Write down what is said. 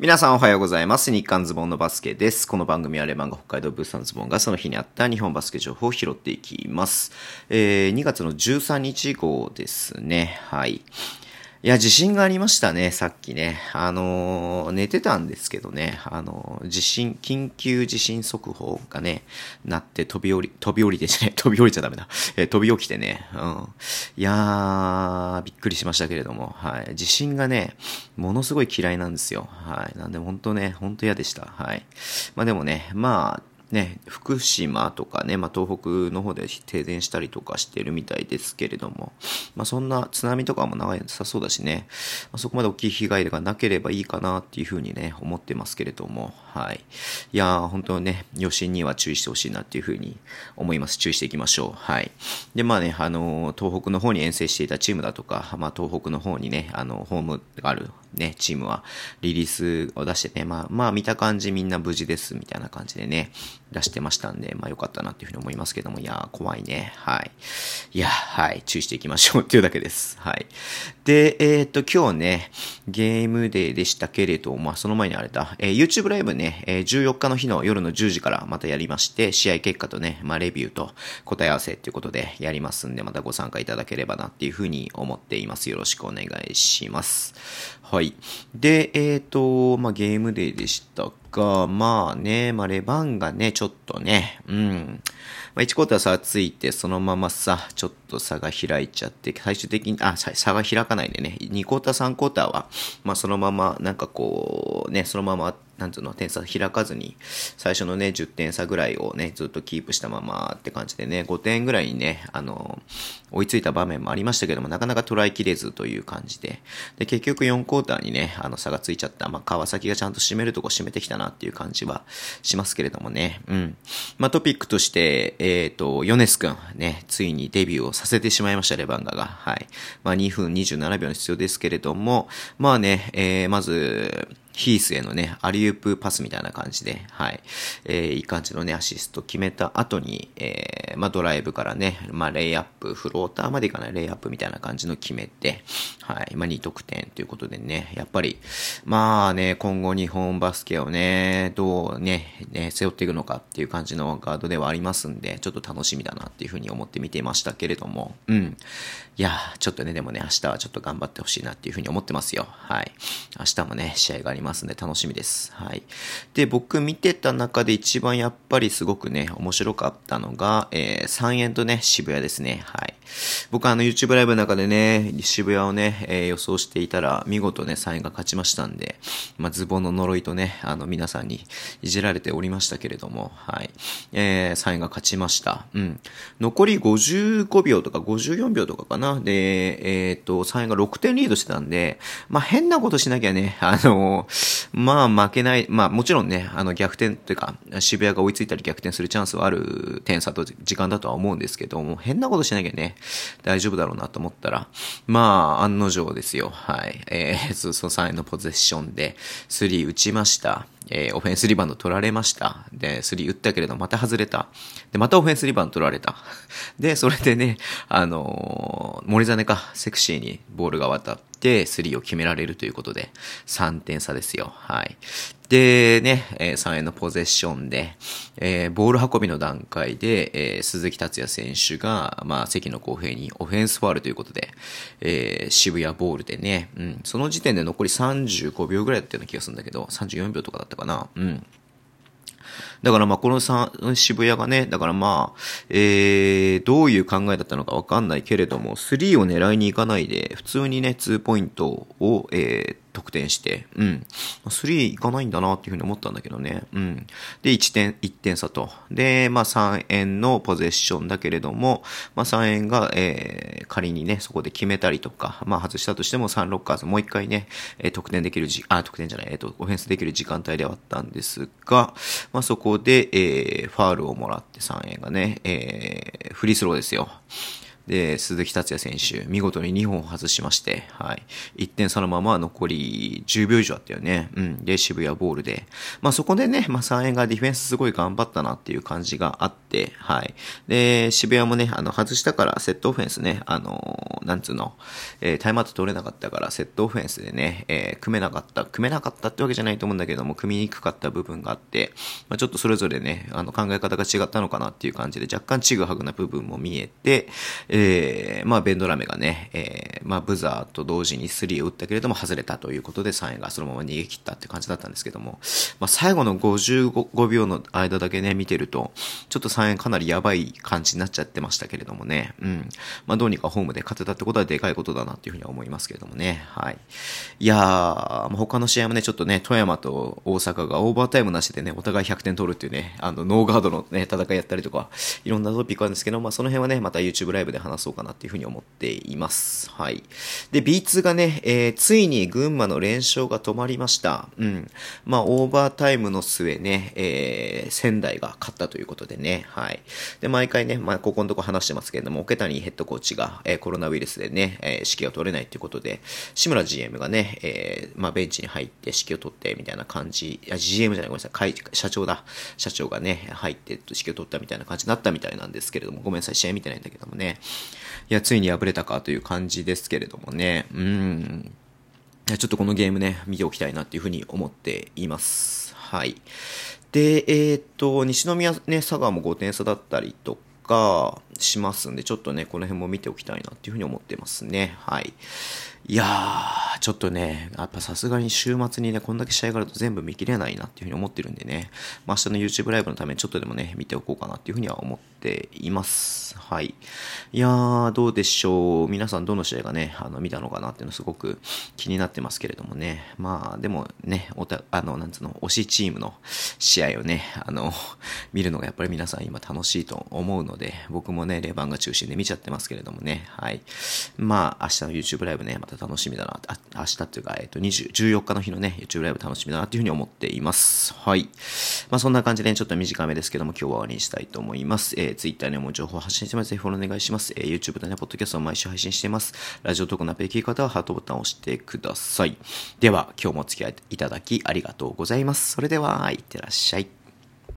皆さんおはようございます。日刊ズボンのバスケです。この番組はレバンが北海道ブースタンズボンがその日にあった日本バスケ情報を拾っていきます。えー、2月の13日号ですね。はい。いや、地震がありましたね、さっきね。あのー寝てたんですけどね、あのー地震、緊急地震速報がね、なって飛び降り、飛び降りてね、飛び降りちゃダメだ。えー飛び起きてね、うん。いやー、びっくりしましたけれども、はい。地震がね、ものすごい嫌いなんですよ。はい。なんで本当ね、本当嫌でした。はい。まあでもね、まあ、ね、福島とかね、まあ、東北の方で停電したりとかしてるみたいですけれども、まあ、そんな津波とかも長いなさそうだしね、まあ、そこまで大きい被害がなければいいかなっていうふうにね、思ってますけれども、はい。いやー、本当ね、余震には注意してほしいなっていうふうに思います。注意していきましょう。はい。で、まあね、あの東北の方に遠征していたチームだとか、まあ、東北の方にね、あの、ホームがあるね、チームはリリースを出してね、まあ、まあ見た感じみんな無事ですみたいな感じでね、出してましたんで、まあ良かったなっていうふうに思いますけども、いやー怖いね。はい。いや、はい、注意していきましょうっていうだけです。はい。で、えーっと、今日ね、ゲームデーでしたけれど、まあその前にあれだ、えー YouTube ライブね、えー14日の日の夜の10時からまたやりまして、試合結果とね、まあレビューと答え合わせっていうことでやりますんで、またご参加いただければなっていうふうに思っています。よろしくお願いします。はい。で、えっ、と、まあ、ゲームデーでしたが、まあね、まあ、レバンがね、ちょっとね、うん。まあ、1クォーター差ついて、そのままさ、ちょっと差が開いちゃって、最終的に、あ、差が開かないでね、2クォーター、3クォーターは、まあ、そのまま、なんかこう、ね、そのまま、なんつうの、点差開かずに、最初のね、10点差ぐらいをね、ずっとキープしたままって感じでね、5点ぐらいにね、あの、追いついた場面もありましたけども、なかなか捉えきれずという感じで、で、結局4クォーターにね、あの、差がついちゃった、まあ、川崎がちゃんと締めるとこ締めてきたなっていう感じはしますけれどもね、うん。まあ、トピックとして、えっ、と、ヨネス君、ね、ついにデビューをさせてしまいました、レバンガが。はい。まあ、2分27秒の必要ですけれども、まあね、えー、まず、ヒースへのね、アリウープパスみたいな感じで、はい。えー、いい感じのね、アシスト決めた後に、えー、まあ、ドライブからね、まあ、レイアップ、フローターまでいかないレイアップみたいな感じの決めて、はい。まあ、2得点ということでね、やっぱり、まあね、今後日本バスケをね、どうね、ね、背負っていくのかっていう感じのガードではありますんで、ちょっと楽しみだなっていうふうに思って見ていましたけれども、うん。いや、ちょっとね、でもね、明日はちょっと頑張ってほしいなっていうふうに思ってますよ。はい。明日もね、試合がありますんで楽しみです。はい。で、僕見てた中で一番やっぱりすごくね、面白かったのが、えー、3円とね、渋谷ですね。はい。僕あの YouTube ライブの中でね、渋谷をね、えー予想していたら、見事ね、3円が勝ちましたんで、まあ、ズボンの呪いとね、あの、皆さんにいじられておりましたけれども、はい。えー、3円が勝ちました。うん。残り55秒とか54秒とかかな。で、えっ、と、3円が6点リードしてたんで、まあ、変なことしなきゃね、あの、まあ、負けない、まあ、もちろんね、あの、逆転というか、渋谷が追いついたり逆転するチャンスはある点差と時間だとは思うんですけども、変なことしなきゃね、大丈夫だろうなと思ったら、まあ、案の定ですよ。はい。えー、その3円のポゼッションで、3打ちました。えー、オフェンスリバウンド取られました。で、スリー打ったけれど、また外れた。で、またオフェンスリバウンド取られた。で、それでね、あのー森実か、セクシーにボールが渡って、スリーを決められるということで、3点差ですよ。はい。で、ね、え3円のポゼッションで、えーボール運びの段階で、えー鈴木達也選手が、まあ、関の公平にオフェンスファールということで、えー渋谷ボールでね、うん、その時点で残り35秒ぐらいだったような気がするんだけど、34秒とかだったかな、うん。だからまあこのさ渋谷がね、だからまあ、えー、どういう考えだったのかわかんないけれども、3を狙いに行かないで、普通にね、2ポイントを、えー、得点して、うん。3いかないんだなっていうふうに思ったんだけどね。うん。で、1点、1点差と。で、まあ3円のポゼッションだけれども、まあ3円が、えー、仮にね、そこで決めたりとか、まあ外したとしても3ロッカーズもう一回ね、えー得点できるじ、あ、得点じゃない、えっ、と、オフェンスできる時間帯ではあったんですが、まあそこで、えー、ファールをもらって3円がね、えー、フリースローですよ。で、鈴木達也選手、見事に2本外しまして、はい。1点差のまま残り10秒以上あったよね。うん。で、渋谷ボールで。まあそこでね、まあ3円がディフェンスすごい頑張ったなっていう感じがあって、はい。で、渋谷もね、あの、外したからセットオフェンスね、あの、なんつうの、えー、タイムアウト取れなかったからセットオフェンスでね、えー、組めなかった、組めなかったってわけじゃないと思うんだけども、組みにくかった部分があって、まあ、ちょっとそれぞれね、あの、考え方が違ったのかなっていう感じで、若干ちぐはぐな部分も見えて、え、まあ、ベンドラメがね、えー、まあ、ブザーと同時に3を打ったけれども、外れたということで、3位がそのまま逃げ切ったって感じだったんですけども、まあ、最後の55秒の間だけね、見てると、ちょっと3円かなりやばい感じになっちゃってましたけれどもね、うん。まあ、どうにかホームで勝てたってことはでかいことだなっていうふうには思いますけれどもね、はい。いやー、まあ、他の試合もね、ちょっとね、富山と大阪がオーバータイムなしでね、お互い100点取るっていうね、あの、ノーガードのね、戦いやったりとか、いろんなトピックあるんですけど、まあ、その辺はね、また YouTube ライブで話話そうかなっていうふうに思っています。はい。で、B2 がね、えー、ついに群馬の連勝が止まりました。うん。まあ、オーバータイムの末ね、えー、仙台が勝ったということでね、はい。で、毎回ね、まあ、ここのとこ話してますけれども、桶谷ヘッドコーチが、えー、コロナウイルスでね、えー、指揮を取れないということで、志村 GM がね、えー、まあ、ベンチに入って指揮を取って、みたいな感じ、いや、GM じゃない、ごめんなさい、社長だ。社長がね、入って指揮を取ったみたいな感じになったみたいなんですけれども、ごめんなさい、試合見てないんだけどもね。いや、ついに敗れたかという感じですけれどもね、うん。ちょっとこのゲームね、見ておきたいなっていうふうに思っています。はい。で、えっ、と、西宮ね、佐賀も5点差だったりとかしますんで、ちょっとね、この辺も見ておきたいなっていうふうに思ってますね。はい。いやー、ちょっとね、やっぱさすがに週末にね、こんだけ試合があると全部見切れないなっていうふうに思ってるんでね、まあ、明日の YouTube ライブのためにちょっとでもね、見ておこうかなっていうふうには思っています。はい。いやー、どうでしょう。皆さんどの試合がね、あの、見たのかなっていうのすごく気になってますけれどもね。まあ、でもね、おた、あの、なんつうの、推しチームの試合をね、あの、見るのがやっぱり皆さん今楽しいと思うので、僕もね、レバンが中心で見ちゃってますけれどもね、はい。まあ、明日の YouTube ライブね、また楽しみだな、あ明日っていうか、えっと、20、14日の日のね、YouTube ライブ楽しみだなっていうふうに思っています。はい。まあ、そんな感じで、ね、ちょっと短めですけども、今日は終わりにしたいと思います。えー、Twitter にも情報発信してます。ぜひフォローお願いします。えー、YouTube とね、ポッドキャストを毎週配信しています。ラジオトークのアプリ聞き方はハートボタンを押してください。では、今日もお付き合いいただきありがとうございます。それでは、いってらっしゃい。